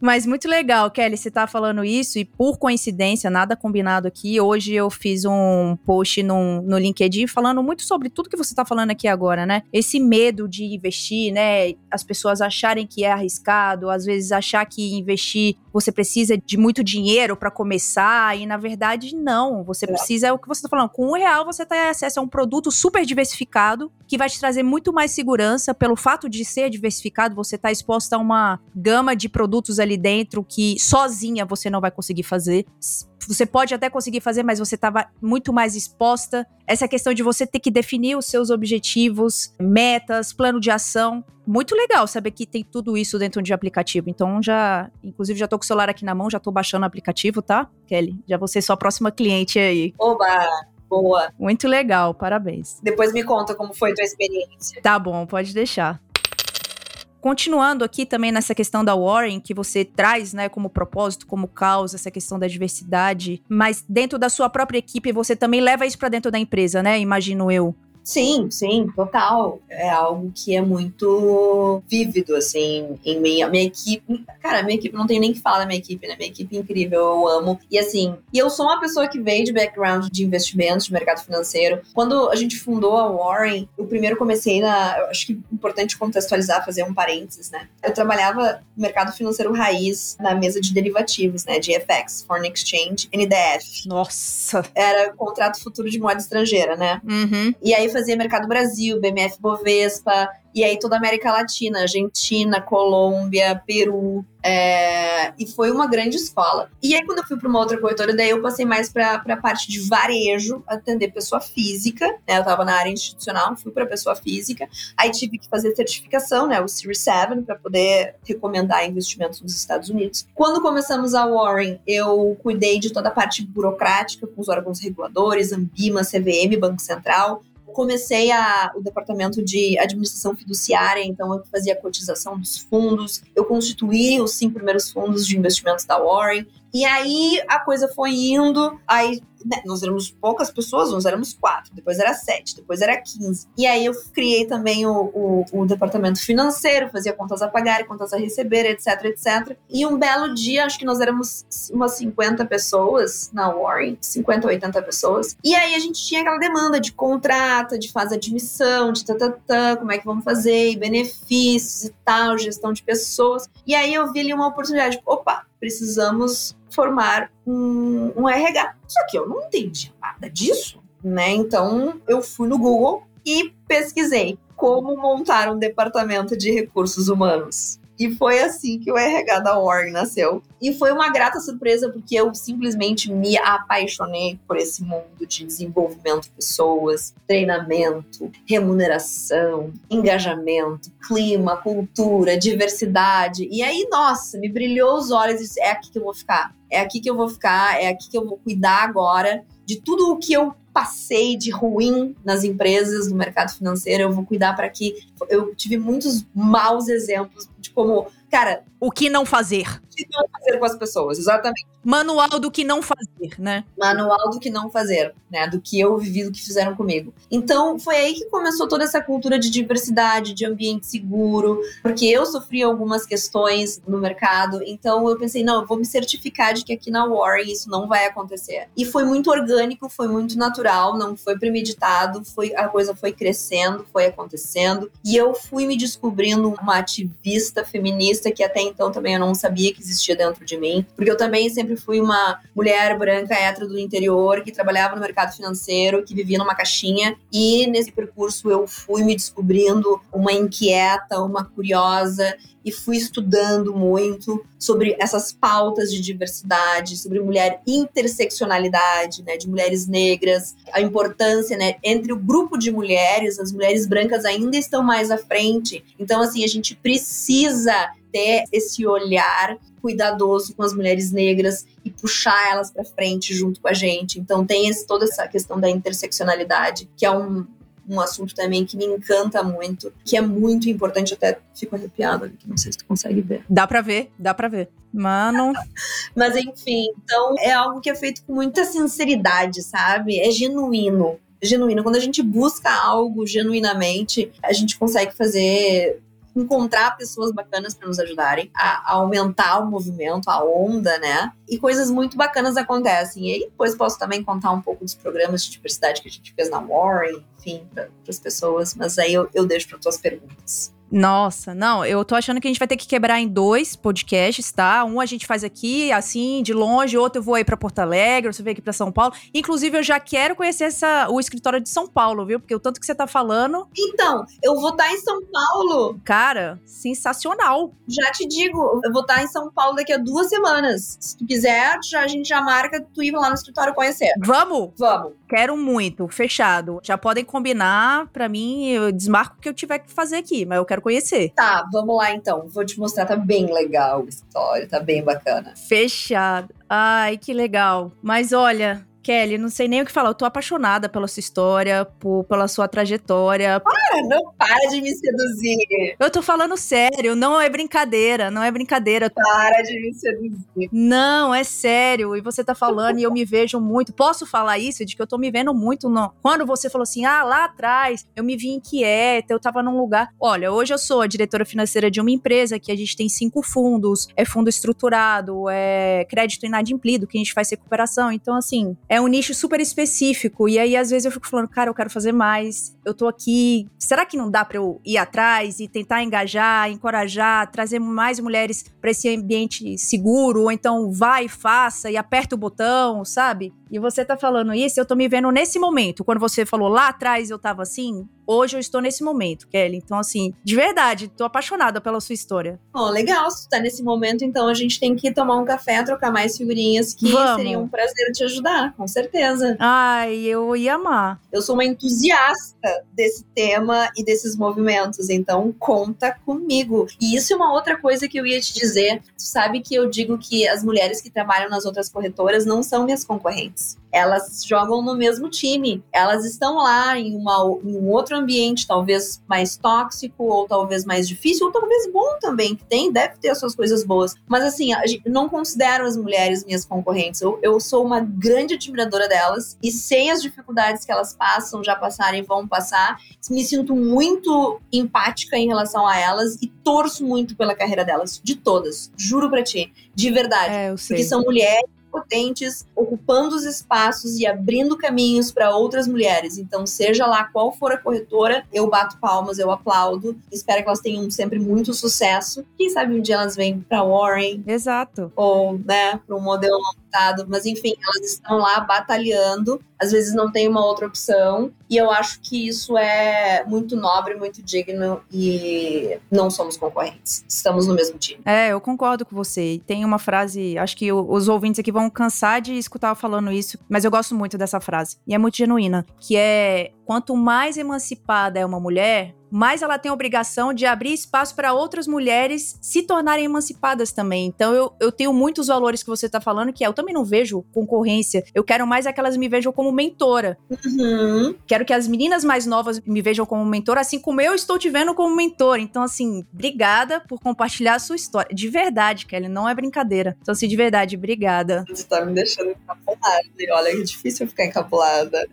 Mas muito legal, Kelly, você tá falando isso e por coincidência, nada combinado aqui, hoje eu fiz um post no, no LinkedIn falando muito sobre tudo que você tá falando aqui agora, né? Esse medo de investir, né? As pessoas acharem que é arriscado, às vezes achar que investir você precisa de muito dinheiro para começar e na verdade não, você é. precisa, é o que você tá falando, com um real você tem acesso a um produto super diversificado que vai te trazer muito mais segurança pelo fato de ser diversificado, você tá exposto a uma gama de produtos ali dentro que sozinha você não vai conseguir fazer. Você pode até conseguir fazer, mas você estava muito mais exposta. Essa questão de você ter que definir os seus objetivos, metas, plano de ação. Muito legal saber que tem tudo isso dentro de aplicativo. Então já, inclusive já tô com o celular aqui na mão, já tô baixando o aplicativo, tá? Kelly, já vou ser sua próxima cliente aí. Oba! Boa. Muito legal, parabéns. Depois me conta como foi a tua experiência. Tá bom, pode deixar. Continuando aqui também nessa questão da Warren, que você traz, né, como propósito, como causa, essa questão da diversidade, mas dentro da sua própria equipe, você também leva isso para dentro da empresa, né? Imagino eu. Sim, sim, total. É algo que é muito vívido, assim, em minha, minha equipe. Cara, minha equipe não tem nem que falar da minha equipe, né? Minha equipe é incrível, eu amo. E assim, e eu sou uma pessoa que veio de background de investimentos, de mercado financeiro. Quando a gente fundou a Warren, eu primeiro comecei na. Eu acho que é importante contextualizar, fazer um parênteses, né? Eu trabalhava no mercado financeiro raiz, na mesa de derivativos, né? De FX, Foreign Exchange, NDF. Nossa! Era contrato futuro de moeda estrangeira, né? Uhum. E aí fazia Mercado Brasil, BMF Bovespa, e aí toda a América Latina, Argentina, Colômbia, Peru. É... E foi uma grande escola. E aí, quando eu fui para uma outra corretora, daí eu passei mais para a parte de varejo, atender pessoa física. Né? Eu estava na área institucional, fui para pessoa física. Aí tive que fazer certificação, né? O Series 7, para poder recomendar investimentos nos Estados Unidos. Quando começamos a Warren, eu cuidei de toda a parte burocrática com os órgãos reguladores, Ambima, CVM, Banco Central comecei a, o departamento de administração fiduciária, então eu fazia a cotização dos fundos, eu constituí os cinco primeiros fundos de investimentos da Warren, e aí a coisa foi indo, aí né, nós éramos poucas pessoas, nós éramos quatro, depois era sete, depois era quinze. E aí eu criei também o, o, o, departamento financeiro, fazia contas a pagar, contas a receber, etc, etc. E um belo dia, acho que nós éramos umas 50 pessoas na Warren, 50, 80 pessoas. E aí a gente tinha aquela demanda de contrato, de de admissão, de tatatã, como é que vamos fazer, benefícios e tal, gestão de pessoas. E aí eu vi ali uma oportunidade, opa, precisamos formar um, um RH. Só que eu não entendi nada disso, né? Então eu fui no Google e pesquisei como montar um departamento de recursos humanos. E foi assim que o RH da Org nasceu. E foi uma grata surpresa, porque eu simplesmente me apaixonei por esse mundo de desenvolvimento de pessoas, treinamento, remuneração, engajamento, clima, cultura, diversidade. E aí, nossa, me brilhou os olhos e disse: é aqui que eu vou ficar. É aqui que eu vou ficar, é aqui que eu vou cuidar agora de tudo o que eu passei de ruim nas empresas, no mercado financeiro, eu vou cuidar para que eu tive muitos maus exemplos de como, cara, o que não fazer. O que não fazer com as pessoas, exatamente. Manual do que não fazer, né? Manual do que não fazer, né? Do que eu vivi, do que fizeram comigo. Então, foi aí que começou toda essa cultura de diversidade, de ambiente seguro, porque eu sofri algumas questões no mercado, então eu pensei, não, eu vou me certificar de que aqui na Warren isso não vai acontecer. E foi muito orgânico, foi muito natural, não foi premeditado, foi a coisa foi crescendo, foi acontecendo, e eu fui me descobrindo uma ativista feminista que até então também eu não sabia que existia dentro de mim, porque eu também sempre fui uma mulher branca hétero do interior que trabalhava no mercado financeiro, que vivia numa caixinha, e nesse percurso eu fui me descobrindo uma inquieta, uma curiosa e fui estudando muito sobre essas pautas de diversidade, sobre mulher interseccionalidade, né, de mulheres negras, a importância, né, entre o grupo de mulheres, as mulheres brancas ainda estão mais à frente. Então assim, a gente precisa ter esse olhar cuidadoso com as mulheres negras e puxar elas para frente junto com a gente. Então tem esse, toda essa questão da interseccionalidade, que é um, um assunto também que me encanta muito, que é muito importante, até fico arrepiada, que não sei se tu consegue ver. Dá para ver, dá para ver. Mano. Mas enfim, então é algo que é feito com muita sinceridade, sabe? É genuíno. Genuíno. Quando a gente busca algo genuinamente, a gente consegue fazer encontrar pessoas bacanas para nos ajudarem a, aumentar o movimento, a onda, né? E coisas muito bacanas acontecem. E aí depois posso também contar um pouco dos programas de diversidade que a gente fez na Warren, enfim, para as pessoas. Mas aí eu, eu deixo para tuas perguntas. Nossa, não, eu tô achando que a gente vai ter que quebrar em dois podcasts, tá? Um a gente faz aqui, assim, de longe, outro eu vou aí pra Porto Alegre, você vem aqui pra São Paulo. Inclusive, eu já quero conhecer essa, o escritório de São Paulo, viu? Porque o tanto que você tá falando. Então, eu vou estar tá em São Paulo. Cara, sensacional. Já te digo, eu vou estar tá em São Paulo daqui a duas semanas. Se tu quiser, já, a gente já marca tu ir lá no escritório conhecer. Vamos? Vamos. Quero muito, fechado. Já podem combinar, pra mim, eu desmarco o que eu tiver que fazer aqui, mas eu quero conhecer. Tá, vamos lá então. Vou te mostrar, tá bem legal a história, tá bem bacana. Fechado. Ai, que legal. Mas olha, Kelly, não sei nem o que falar. Eu tô apaixonada pela sua história, por, pela sua trajetória. Para, não para de me seduzir. Eu tô falando sério, não é brincadeira, não é brincadeira. Para de me seduzir. Não, é sério. E você tá falando e eu me vejo muito. Posso falar isso? De que eu tô me vendo muito. No... Quando você falou assim, ah, lá atrás eu me vi inquieta, eu tava num lugar. Olha, hoje eu sou a diretora financeira de uma empresa que a gente tem cinco fundos: é fundo estruturado, é crédito inadimplido, que a gente faz recuperação. Então, assim, é um nicho super específico. E aí, às vezes, eu fico falando, cara, eu quero fazer mais. Eu tô aqui. Será que não dá pra eu ir atrás e tentar engajar, encorajar, trazer mais mulheres para esse ambiente seguro? Ou então vai, faça e aperta o botão, sabe? E você tá falando isso, eu tô me vendo nesse momento. Quando você falou lá atrás eu tava assim, hoje eu estou nesse momento, Kelly. Então, assim, de verdade, tô apaixonada pela sua história. Bom, legal, se tu tá nesse momento, então a gente tem que tomar um café, trocar mais figurinhas, que Vamos. seria um prazer te ajudar, com certeza. Ai, eu ia amar. Eu sou uma entusiasta desse tema e desses movimentos, então conta comigo. E isso é uma outra coisa que eu ia te dizer. Tu sabe que eu digo que as mulheres que trabalham nas outras corretoras não são minhas concorrentes. Elas jogam no mesmo time. Elas estão lá em, uma, em um outro ambiente, talvez mais tóxico, ou talvez mais difícil, ou talvez bom também, que tem, deve ter as suas coisas boas. Mas assim, não considero as mulheres minhas concorrentes. Eu, eu sou uma grande admiradora delas e sei as dificuldades que elas passam, já passaram e vão passar. Me sinto muito empática em relação a elas e torço muito pela carreira delas, de todas. Juro pra ti, de verdade. É, eu sei. Porque são mulheres potentes, ocupando os espaços e abrindo caminhos para outras mulheres. Então, seja lá qual for a corretora, eu bato palmas, eu aplaudo. Espero que elas tenham sempre muito sucesso. Quem sabe um dia elas vêm para Warren Exato. ou, né, para um modelo montado, mas enfim, elas estão lá batalhando. Às vezes não tem uma outra opção, e eu acho que isso é muito nobre, muito digno e não somos concorrentes. Estamos no mesmo time. É, eu concordo com você. Tem uma frase, acho que os ouvintes aqui vão cansar de escutar eu falando isso, mas eu gosto muito dessa frase. E é muito genuína, que é quanto mais emancipada é uma mulher, mais ela tem a obrigação de abrir espaço para outras mulheres se tornarem emancipadas também. Então eu, eu tenho muitos valores que você tá falando, que é, eu também não vejo concorrência. Eu quero mais é que elas me vejam como mentora. Uhum. Quero que as meninas mais novas me vejam como mentora, assim como eu estou te vendo como mentor. Então, assim, obrigada por compartilhar a sua história. De verdade, Kelly, não é brincadeira. Então, assim, de verdade, obrigada. Você tá me deixando encapulada. E olha que difícil ficar encapulada.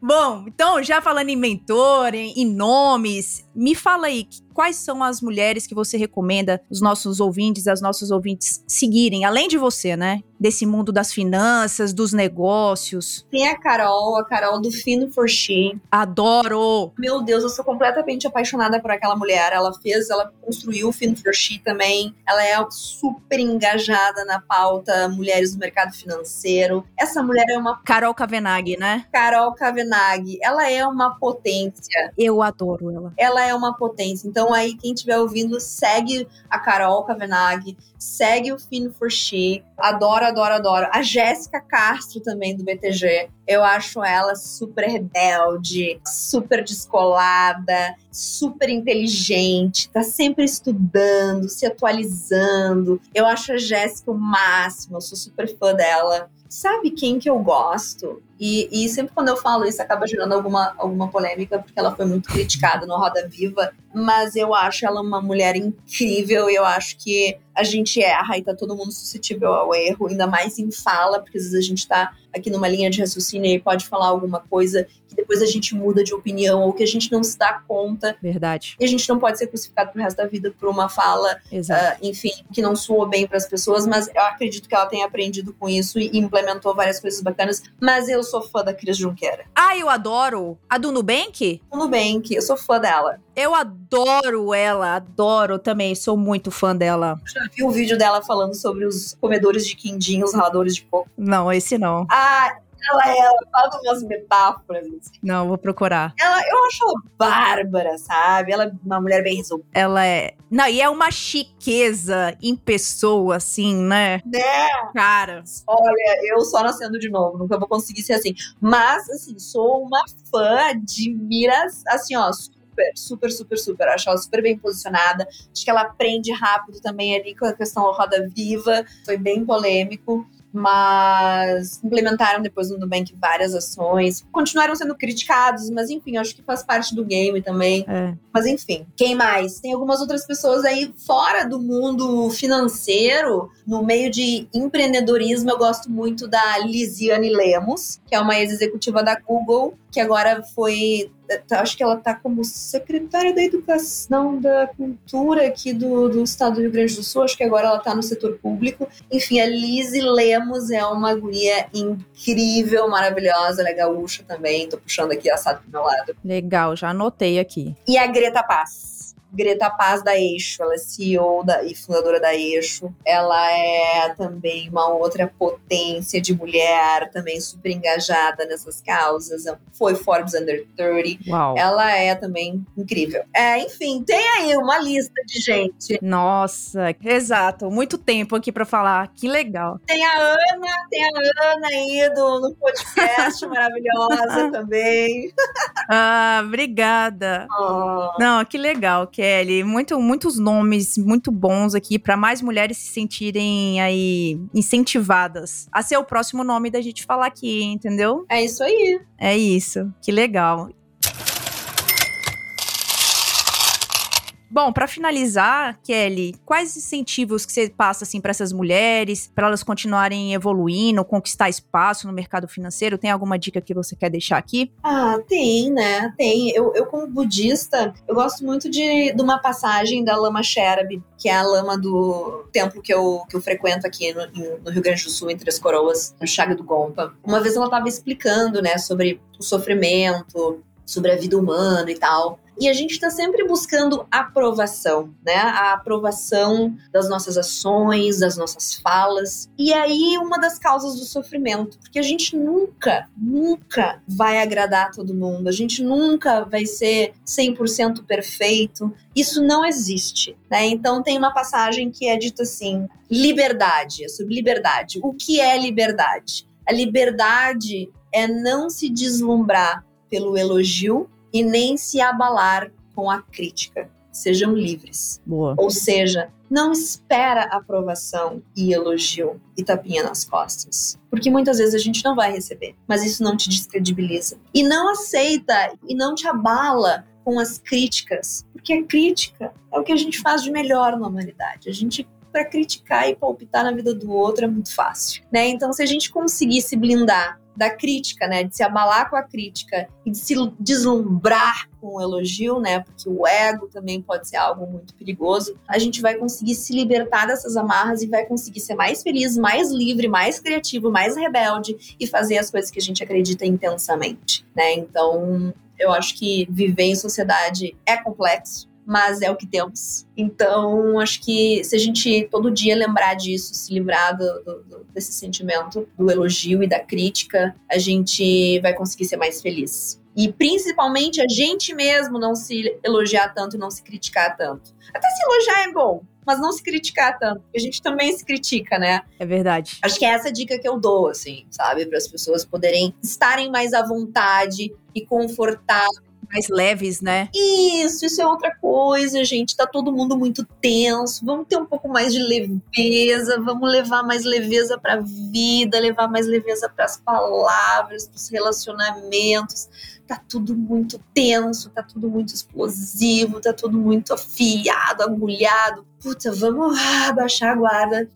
Bom, então, já falando em mentor, em, em nomes, me fala aí, quais são as mulheres que você recomenda os nossos ouvintes, as nossas ouvintes seguirem, além de você, né? Desse mundo das finanças, dos negócios. Tem a Carol, a Carol do Fino for She. Adoro! Meu Deus, eu sou completamente apaixonada por aquela mulher. Ela fez, ela construiu o Fino for She também. Ela é super engajada na pauta mulheres no mercado financeiro. Essa mulher é uma Carol Kavenag, né? Carol Kavenag. Ela é uma potência. Eu adoro ela. ela é uma potência. Então aí quem estiver ouvindo, segue a Carol Kavenag, segue o Fino for She. Adoro, adoro, adoro. A Jéssica Castro também do BTG. Eu acho ela super rebelde, super descolada, super inteligente, tá sempre estudando, se atualizando. Eu acho a Jéssica o máximo, eu sou super fã dela. Sabe quem que eu gosto? E, e sempre quando eu falo isso acaba gerando alguma, alguma polêmica, porque ela foi muito criticada no Roda Viva, mas eu acho ela uma mulher incrível, eu acho que a gente erra e tá todo mundo suscetível ao erro, ainda mais em fala, porque às vezes a gente tá aqui numa linha de raciocínio e pode falar alguma coisa que depois a gente muda de opinião ou que a gente não se dá conta Verdade. e a gente não pode ser crucificado pro resto da vida por uma fala ah, enfim, que não soou bem para as pessoas, mas eu acredito que ela tenha aprendido com isso e implementou várias coisas bacanas. Mas eu sou fã da Cris Junqueira. Ah, eu adoro a do Nubank. O Nubank, eu sou fã dela. Eu adoro ela, adoro também, sou muito fã dela. Já vi um vídeo dela falando sobre os comedores de quindim, os raladores de coco. Não, esse não. Ah, ela, ela fala umas metáforas. assim. Não, vou procurar. Ela, eu acho ela bárbara, sabe? Ela é uma mulher bem resolvida. Ela é. Não, e é uma chiqueza em pessoa, assim, né? Né? Cara. Olha, eu só nascendo de novo, nunca vou conseguir ser assim. Mas, assim, sou uma fã de miras, assim, ó, super super, super, super, super. Acho ela super bem posicionada. Acho que ela aprende rápido também ali com a questão da roda viva. Foi bem polêmico mas implementaram depois no Nubank várias ações, continuaram sendo criticados, mas enfim, acho que faz parte do game também. É. Mas enfim, quem mais? Tem algumas outras pessoas aí fora do mundo financeiro, no meio de empreendedorismo, eu gosto muito da Lisiane Lemos, que é uma ex-executiva da Google, que agora foi acho que ela está como secretária da Educação, da Cultura aqui do, do estado do Rio Grande do Sul, acho que agora ela está no setor público. Enfim, a Lizzie Lemos é uma guria incrível, maravilhosa, ela é gaúcha também, tô puxando aqui assado pro meu lado. Legal, já anotei aqui. E a Greta Paz. Greta Paz da Eixo, ela é CEO da, e fundadora da Eixo. Ela é também uma outra potência de mulher, também super engajada nessas causas. Foi Forbes Under 30. Uau. Ela é também incrível. É, enfim, tem aí uma lista de gente. Nossa, exato. Muito tempo aqui para falar. Que legal. Tem a Ana, tem a Ana aí do, no podcast, maravilhosa também. Ah, obrigada. Oh. Não, que legal. Kelly. Muito, muitos nomes muito bons aqui para mais mulheres se sentirem aí incentivadas a ser o próximo nome da gente falar aqui, entendeu? É isso aí. É isso. Que legal. Bom, para finalizar, Kelly, quais incentivos que você passa assim para essas mulheres, para elas continuarem evoluindo, conquistar espaço no mercado financeiro? Tem alguma dica que você quer deixar aqui? Ah, tem, né? Tem. Eu, eu como budista, eu gosto muito de, de uma passagem da Lama Sherab, que é a lama do templo que eu, que eu frequento aqui no, no Rio Grande do Sul, entre as coroas, no Chaga do Gompa. Uma vez ela estava explicando, né, sobre o sofrimento, sobre a vida humana e tal. E a gente está sempre buscando aprovação, né? A aprovação das nossas ações, das nossas falas. E aí, uma das causas do sofrimento, porque a gente nunca, nunca vai agradar todo mundo, a gente nunca vai ser 100% perfeito. Isso não existe, né? Então, tem uma passagem que é dita assim: liberdade, é sobre liberdade. O que é liberdade? A liberdade é não se deslumbrar pelo elogio e nem se abalar com a crítica. Sejam livres. Boa. Ou seja, não espera aprovação e elogio e tapinha nas costas. Porque muitas vezes a gente não vai receber, mas isso não te descredibiliza. E não aceita e não te abala com as críticas, porque a crítica é o que a gente faz de melhor na humanidade. A gente para criticar e palpitar na vida do outro é muito fácil, né? Então, se a gente conseguir se blindar da crítica, né? De se abalar com a crítica e de se deslumbrar com o elogio, né? Porque o ego também pode ser algo muito perigoso. A gente vai conseguir se libertar dessas amarras e vai conseguir ser mais feliz, mais livre, mais criativo, mais rebelde e fazer as coisas que a gente acredita intensamente, né? Então, eu acho que viver em sociedade é complexo, mas é o que temos. Então, acho que se a gente todo dia lembrar disso, se livrar do, do, desse sentimento do elogio e da crítica, a gente vai conseguir ser mais feliz. E principalmente a gente mesmo não se elogiar tanto e não se criticar tanto. Até se elogiar é bom, mas não se criticar tanto, a gente também se critica, né? É verdade. Acho que é essa dica que eu dou, assim, sabe? Para as pessoas poderem estarem mais à vontade e confortáveis mais leves, né? Isso, isso é outra coisa, gente. Tá todo mundo muito tenso. Vamos ter um pouco mais de leveza, vamos levar mais leveza pra vida, levar mais leveza para as palavras, pros relacionamentos tá tudo muito tenso, tá tudo muito explosivo, tá tudo muito afiado, agulhado. Puta, vamos ah, baixar a guarda,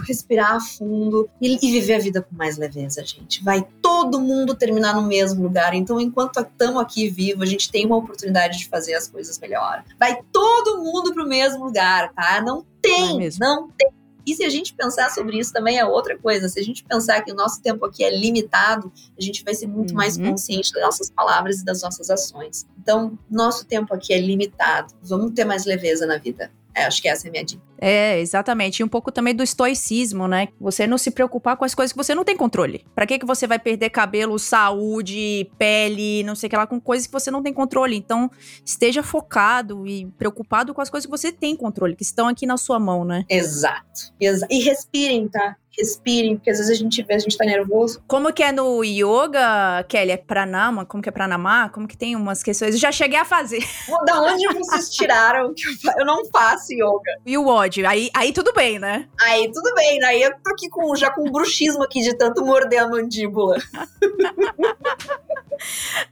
respirar a fundo e, e, viver a vida com mais leveza, gente. Vai todo mundo terminar no mesmo lugar. Então, enquanto estamos aqui vivos, a gente tem uma oportunidade de fazer as coisas melhor. Vai todo mundo pro mesmo lugar, tá? Não tem, não, não tem e se a gente pensar sobre isso também é outra coisa. Se a gente pensar que o nosso tempo aqui é limitado, a gente vai ser muito uhum. mais consciente das nossas palavras e das nossas ações. Então, nosso tempo aqui é limitado. Vamos ter mais leveza na vida. É, acho que essa é a minha dica. É, exatamente. E um pouco também do estoicismo, né? Você não se preocupar com as coisas que você não tem controle. Para que que você vai perder cabelo, saúde, pele, não sei o que lá, com coisas que você não tem controle? Então, esteja focado e preocupado com as coisas que você tem controle, que estão aqui na sua mão, né? Exato. Exa e respirem, tá? Respirem, porque às vezes a gente vê, a gente tá nervoso. Como que é no yoga, Kelly? É pranama? Como que é pranamá? Como que tem umas questões? Eu já cheguei a fazer. Da onde vocês tiraram que eu não faço yoga? E o ódio? Aí, aí tudo bem, né? Aí tudo bem, aí eu tô aqui com, já com bruxismo aqui de tanto morder a mandíbula.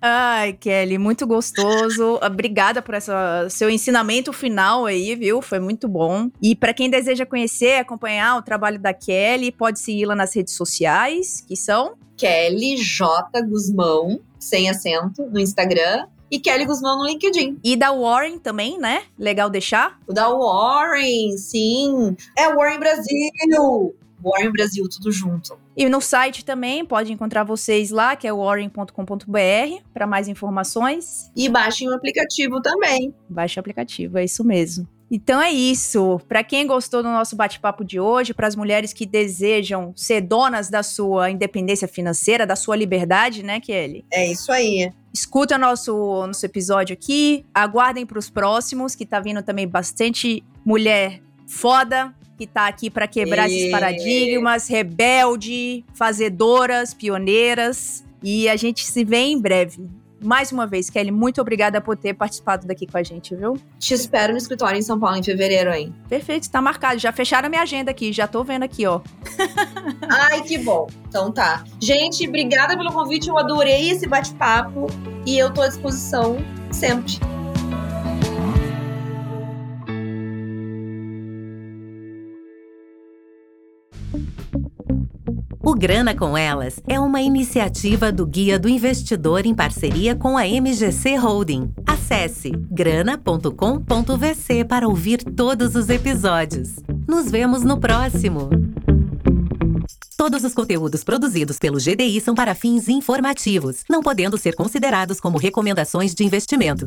Ai, Kelly, muito gostoso. Obrigada por essa seu ensinamento final aí, viu? Foi muito bom. E para quem deseja conhecer, acompanhar o trabalho da Kelly, pode segui-la nas redes sociais, que são Kelly J Guzmão, sem acento, no Instagram e Kelly Guzmão no LinkedIn. E da Warren também, né? Legal deixar? O da Warren, sim. É Warren Brasil. Warren Brasil, tudo junto. E no site também pode encontrar vocês lá, que é warren.com.br, para mais informações. E baixem o aplicativo também. Baixe o aplicativo, é isso mesmo. Então é isso. Para quem gostou do nosso bate-papo de hoje, para as mulheres que desejam ser donas da sua independência financeira, da sua liberdade, né, Kelly? É isso aí. Escuta nosso nosso episódio aqui, aguardem para os próximos, que tá vindo também bastante mulher foda que tá aqui para quebrar e... esses paradigmas, rebelde, fazedoras, pioneiras. E a gente se vê em breve. Mais uma vez, Kelly, muito obrigada por ter participado daqui com a gente, viu? Te espero no escritório em São Paulo em fevereiro, hein? Perfeito, tá marcado. Já fecharam a minha agenda aqui, já tô vendo aqui, ó. Ai, que bom. Então tá. Gente, obrigada pelo convite, eu adorei esse bate-papo e eu tô à disposição sempre. Grana com Elas é uma iniciativa do Guia do Investidor em parceria com a MGC Holding. Acesse grana.com.vc para ouvir todos os episódios. Nos vemos no próximo! Todos os conteúdos produzidos pelo GDI são para fins informativos, não podendo ser considerados como recomendações de investimento.